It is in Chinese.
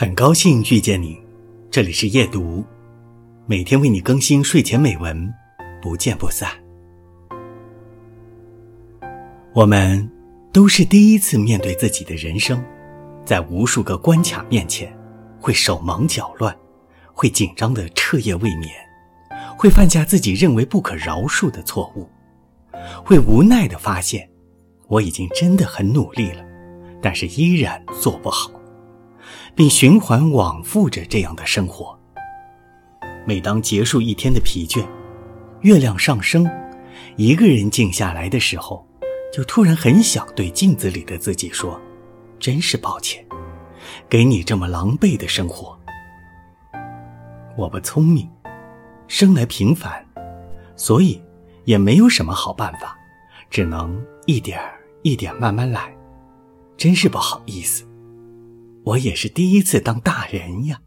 很高兴遇见你，这里是夜读，每天为你更新睡前美文，不见不散。我们都是第一次面对自己的人生，在无数个关卡面前，会手忙脚乱，会紧张的彻夜未眠，会犯下自己认为不可饶恕的错误，会无奈的发现，我已经真的很努力了，但是依然做不好。并循环往复着这样的生活。每当结束一天的疲倦，月亮上升，一个人静下来的时候，就突然很想对镜子里的自己说：“真是抱歉，给你这么狼狈的生活。我不聪明，生来平凡，所以也没有什么好办法，只能一点一点慢慢来。真是不好意思。”我也是第一次当大人呀。